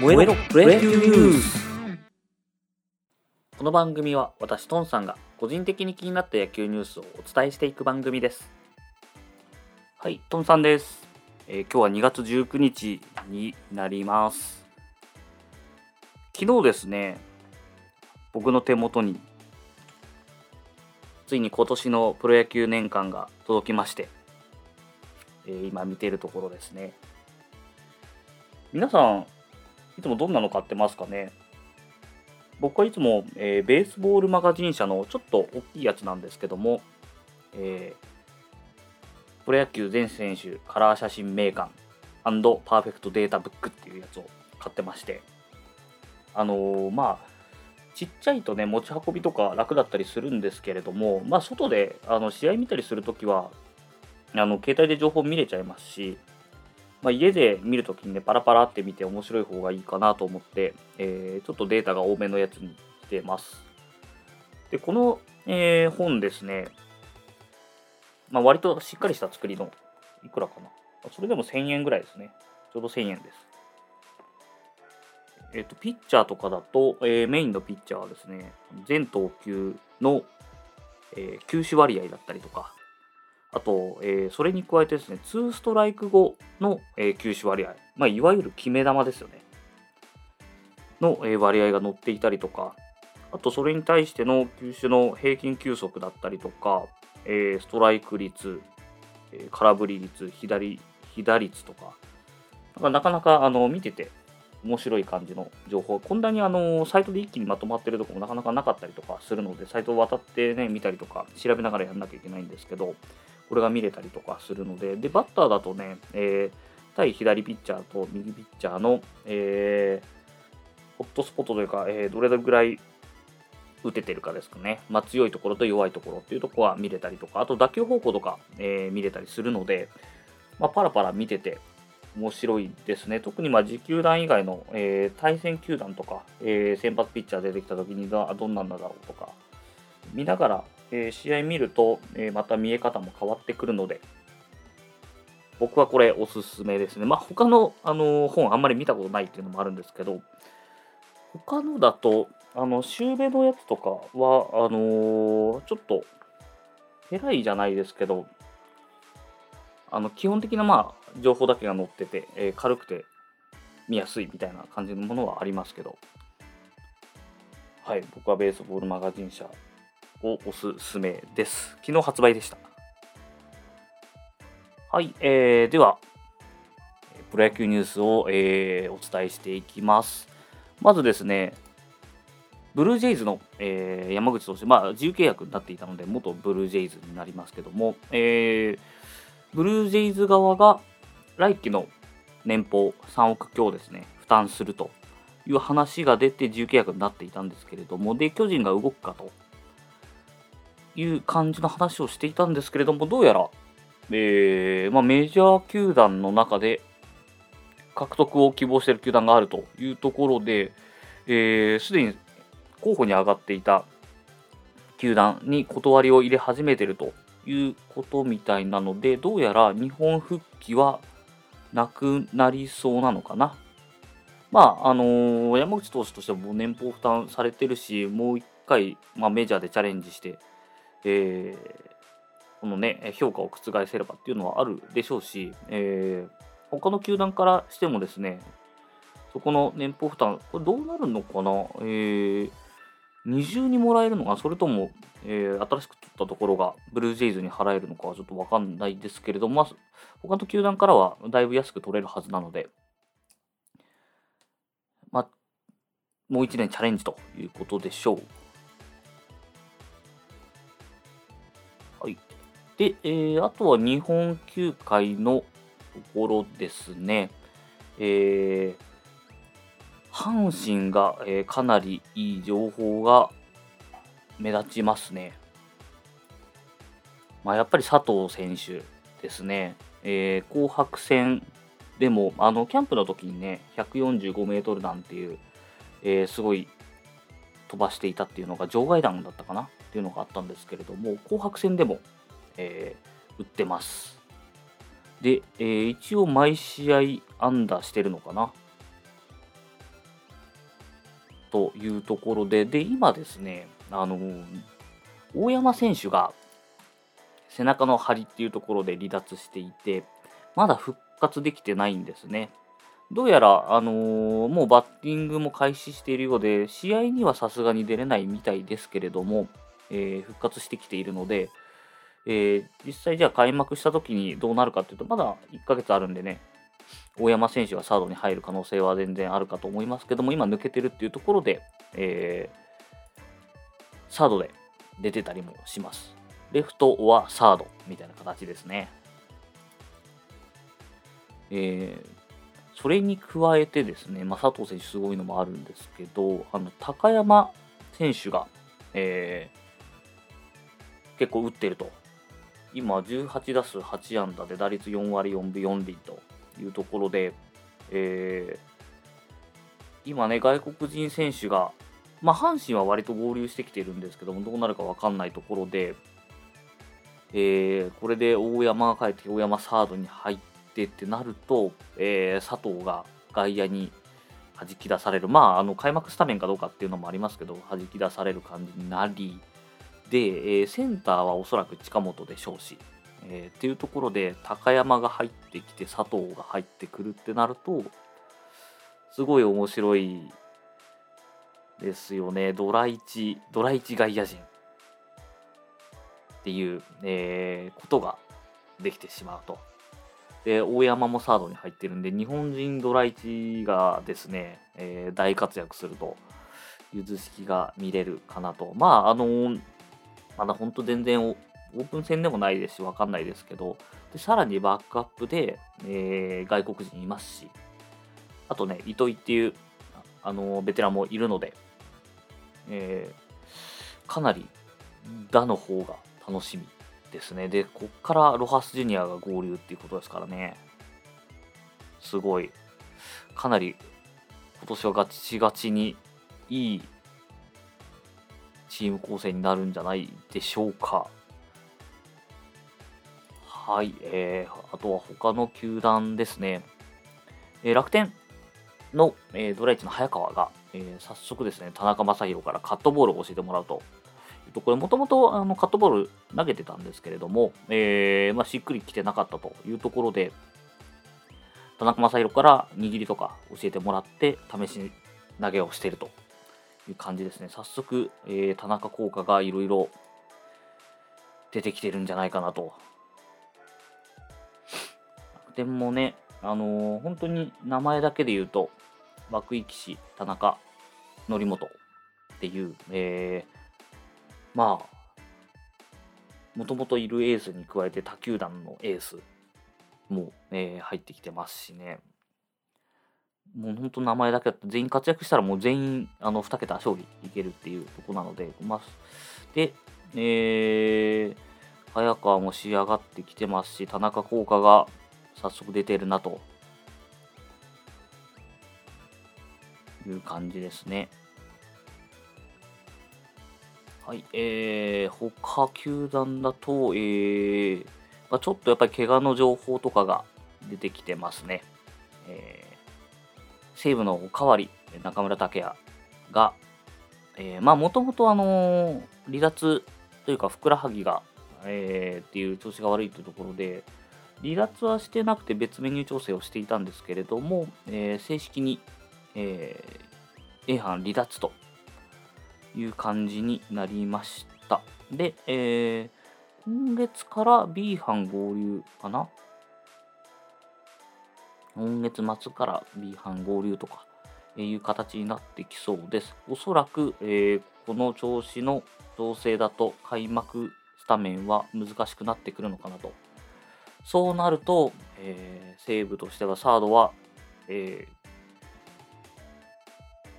燃えろプロ野球ニュースこの番組は私トンさんが個人的に気になった野球ニュースをお伝えしていく番組です。はいトンさんです、えー今日は2月19日になります。昨日ですね僕の手元についに今年のプロ野球年間が届きまして、えー今見ているところですね。皆さんいつもどんなの買ってますかね。僕はいつも、えーベースボールマガジン社のちょっと大きいやつなんですけども、えープロ野球全選手カラー写真名鑑パーフェクトデータブックっていうやつを買ってましてあのーまあちっちゃいとね持ち運びとか楽だったりするんですけれどもまあ外であの試合見たりするときはあの携帯で情報見れちゃいますしまあ、家で見るときにね、パラパラって見て面白い方がいいかなと思って、えーちょっとデータが多めのやつにしてます。で、この、えー本ですね、まあ、割としっかりした作りの、いくらかな。それでも1000円ぐらいですね。ちょうど1000円です。えっ、と、ピッチャーとかだと、えーメインのピッチャーはですね、全投球の、えー球種割合だったりとか、あと、えーそれに加えてですね、2ストライク後の、えー球種割合、まあ、いわゆる決め球ですよね。の、えー割合が載っていたりとか、あとそれに対しての球種の平均球速だったりとか、えーストライク率、えー空振り率、左、被打率とか、なかなかなかあの見てて面白い感じの情報、こんなにあのサイトで一気にまとまってるとこもなかなかなかったりとかするので、サイトを渡ってね、見たりとか、調べながらやんなきゃいけないんですけど、これが見れたりとかするので、で、バッターだとね、えー対左ピッチャーと右ピッチャーの、えーホットスポットというか、えーどれぐらい打ててるかですかね。まあ、強いところと弱いところっていうところは見れたりとか、あと打球方向とか、えー見れたりするので、まあ、パラパラ見てて面白いですね。特にまあ持球団以外の、えー対戦球団とか、えー先発ピッチャー出てきた時にどんなんだろうとか、見ながら、えー試合見ると、えーまた見え方も変わってくるので、僕はこれおすすめですね。まあ、他の、あのー本あんまり見たことないっていうのもあるんですけど、他のだと、あの、シューベのやつとかは、あのちょっと、偉いじゃないですけど、あの、基本的な、まあ、情報だけが載ってて、え軽くて見やすいみたいな感じのものはありますけど、はい、僕はベースボールマガジン社をおすすめです。昨日発売でした。はい、えー、では、プロ野球ニュースを、えーお伝えしていきます。まずですね、ブルージェイズの、えー山口投手、まあ、自由契約になっていたので、元ブルージェイズになりますけども、えーブルージェイズ側が来季の年俸3億強ですね、負担するという話が出て、自由契約になっていたんですけれども、で、巨人が動くかという感じの話をしていたんですけれども、どうやら、えーまあ、メジャー球団の中で獲得を希望している球団があるというところで、えーすでに候補に上がっていた球団に断りを入れ始めているということみたいなので、どうやら日本復帰はなくなりそうなのかな。まあ、あのー山口投手としてはも年俸負担されてるし、もう一回、まあ、メジャーでチャレンジして、えーこのね、評価を覆せればっていうのはあるでしょうし、えー他の球団からしてもですね、そこの年俸負担、これどうなるのかな、えー二重にもらえるのか、それとも、えー新しく取ったところがブルージェイズに払えるのかはちょっとわかんないですけれども、まあ、他の球団からはだいぶ安く取れるはずなので、まあ、もう1年チャレンジということでしょう。で、えーあとは日本球界のところですね。えー阪神が、えーかなりいい情報が目立ちますね。まあ、やっぱり佐藤選手ですね。えー紅白戦でも、あの、キャンプの時にね、145メートル弾っていう、えーすごい飛ばしていたっていうのが場外弾だったかなっていうのがあったんですけれども、紅白戦でも、えー打ってます。で、えー一応毎試合安打してるのかな？というところで、で、今ですね、あの大山選手が背中の張りっていうところで離脱していて、まだ復活できてないんですね。どうやら、あのー、もうバッティングも開始しているようで、試合にはさすがに出れないみたいですけれども、えー、復活してきているので、えー、実際じゃあ開幕した時にどうなるかっていうと、まだ1ヶ月あるんでね、大山選手がサードに入る可能性は全然あるかと思いますけども、今抜けてるっていうところで、えー、サードで出てたりもします。レフトはサードみたいな形ですね。えー、それに加えてですね、まあ、佐藤選手すごいのもあるんですけど、あの高山選手が、えー、結構打ってると。今、18打数8安打で打率4割4分4厘というところで、えー、今ね、外国人選手が、まあ、阪神は割と合流してきてるんですけども、どうなるか分かんないところで、えー、これで大山が帰って大山サードに入ってってなると、えー、佐藤が外野に弾き出される、まあ、あの開幕スタメンかどうかっていうのもありますけど、弾き出される感じになり、で、えー、センターはおそらく近本でしょうし、えー、っていうところで高山が入ってきて佐藤が入ってくるってなるとすごい面白いですよねドラ1ドラ1外野人っていう、えー、ことができてしまうと。で大山もサードに入ってるんで日本人ドラ1がですね、えー、大活躍するという図式が見れるかなと。まああのまだ本当全然オープン戦でもないですし、わかんないですけど、でさらにバックアップで、えー、外国人いますし、あとね、糸井っていう、あのベテランもいるので、えー、かなり打の方が楽しみですね。で、こっからロハス・ジュニアが合流っていうことですからね。すごい。かなり今年はガチガチにいいチーム構成になるんじゃないでしょうか。はい、えー、あとは他の球団ですね。えー、楽天の、えー、ドライチの早川が、えー、早速ですね、田中将大からカットボールを教えてもらうと。これもともとカットボール投げてたんですけれども、えーまあ、しっくりきてなかったというところで、田中将大から握りとか教えてもらって試し投げをしているという感じですね。早速、えー、田中効果がいろいろ出てきてるんじゃないかなと楽天もね、あのー、本当に名前だけで言うと、涌井騎士、田中、則本っていう、えー、まあ、もともといるエースに加えて他球団のエースも、えー、入ってきてますしね。もう本当名前だけだと全員活躍したらもう全員あの2桁勝利いけるっていうとこなので、まあ、で、えー、早川も仕上がってきてますし、田中効果が早速出てるなという感じですね。はい、えー、他球団だと、えー、まあ、ちょっとやっぱり怪我の情報とかが出てきてますね。えー、西武のおかわり、中村剛也が、えー、まあもともとあの、離脱というかふくらはぎが、えー、っていう調子が悪いというところで、離脱はしてなくて別メニュー調整をしていたんですけれども、えー、正式に、えー、A 班離脱という感じになりました。で、えー、今月から B 班合流かな今月末から B 班合流とかいう形になってきそうです。おそらく、えー、この調子の調整だと開幕スタメンは難しくなってくるのかなとそうなると、えー、西武としてはサードは、えー、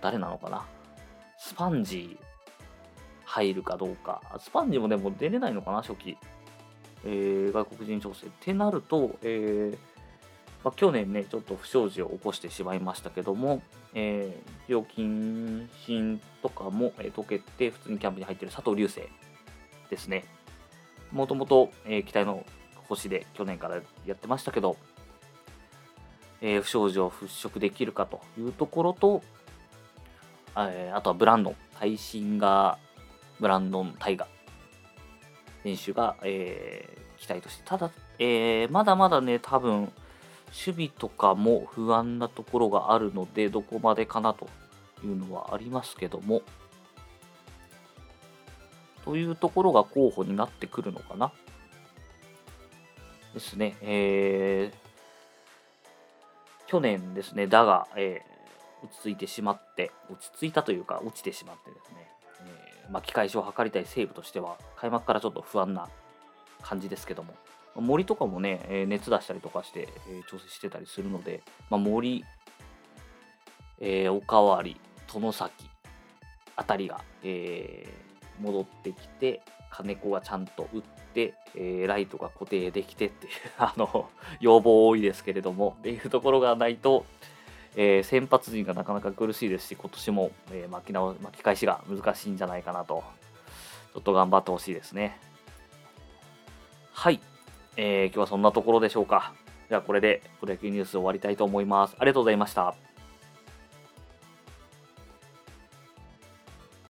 誰なのかなスパンジー入るかどうか。スパンジーもでも出れないのかな、初期。えー、外国人調整。ってなると、えーまあ、去年ね、ちょっと不祥事を起こしてしまいましたけども、えー、病気診とかも、えー、解けて、普通にキャンプに入ってる佐藤流星ですね。もともと、えー、期待の星で去年からやってましたけど、えー、不祥事を払拭できるかというところと、えー、あとはブランドン、耐震がブランドン・タイガ選手が、えー、期待として、ただ、えー、まだまだね、多分守備とかも不安なところがあるので、どこまでかなというのはありますけども、というところが候補になってくるのかな。ですね。えー、去年ですね、だが、えー、落ち着いてしまって、落ち着いたというか、落ちてしまってですね、えー、巻き返しを図りたい西武としては、開幕からちょっと不安な感じですけども、森とかもね、え熱出したりとかして、え調整してたりするので、まあ、森、えおかわり、殿崎あたりが、え戻ってきて、金子がちゃんと打って、えー、ライトが固定できてっていう あの要望多いですけれどもっていうところがないと、えー、先発陣がなかなか苦しいですし今年も、え、巻き直巻き返しが難しいんじゃないかなとちょっと頑張ってほしいですね。はい、えー、今日はそんなところでしょうか。じゃあこれでプロ野球ニュース終わりたいと思います。ありがとうございました。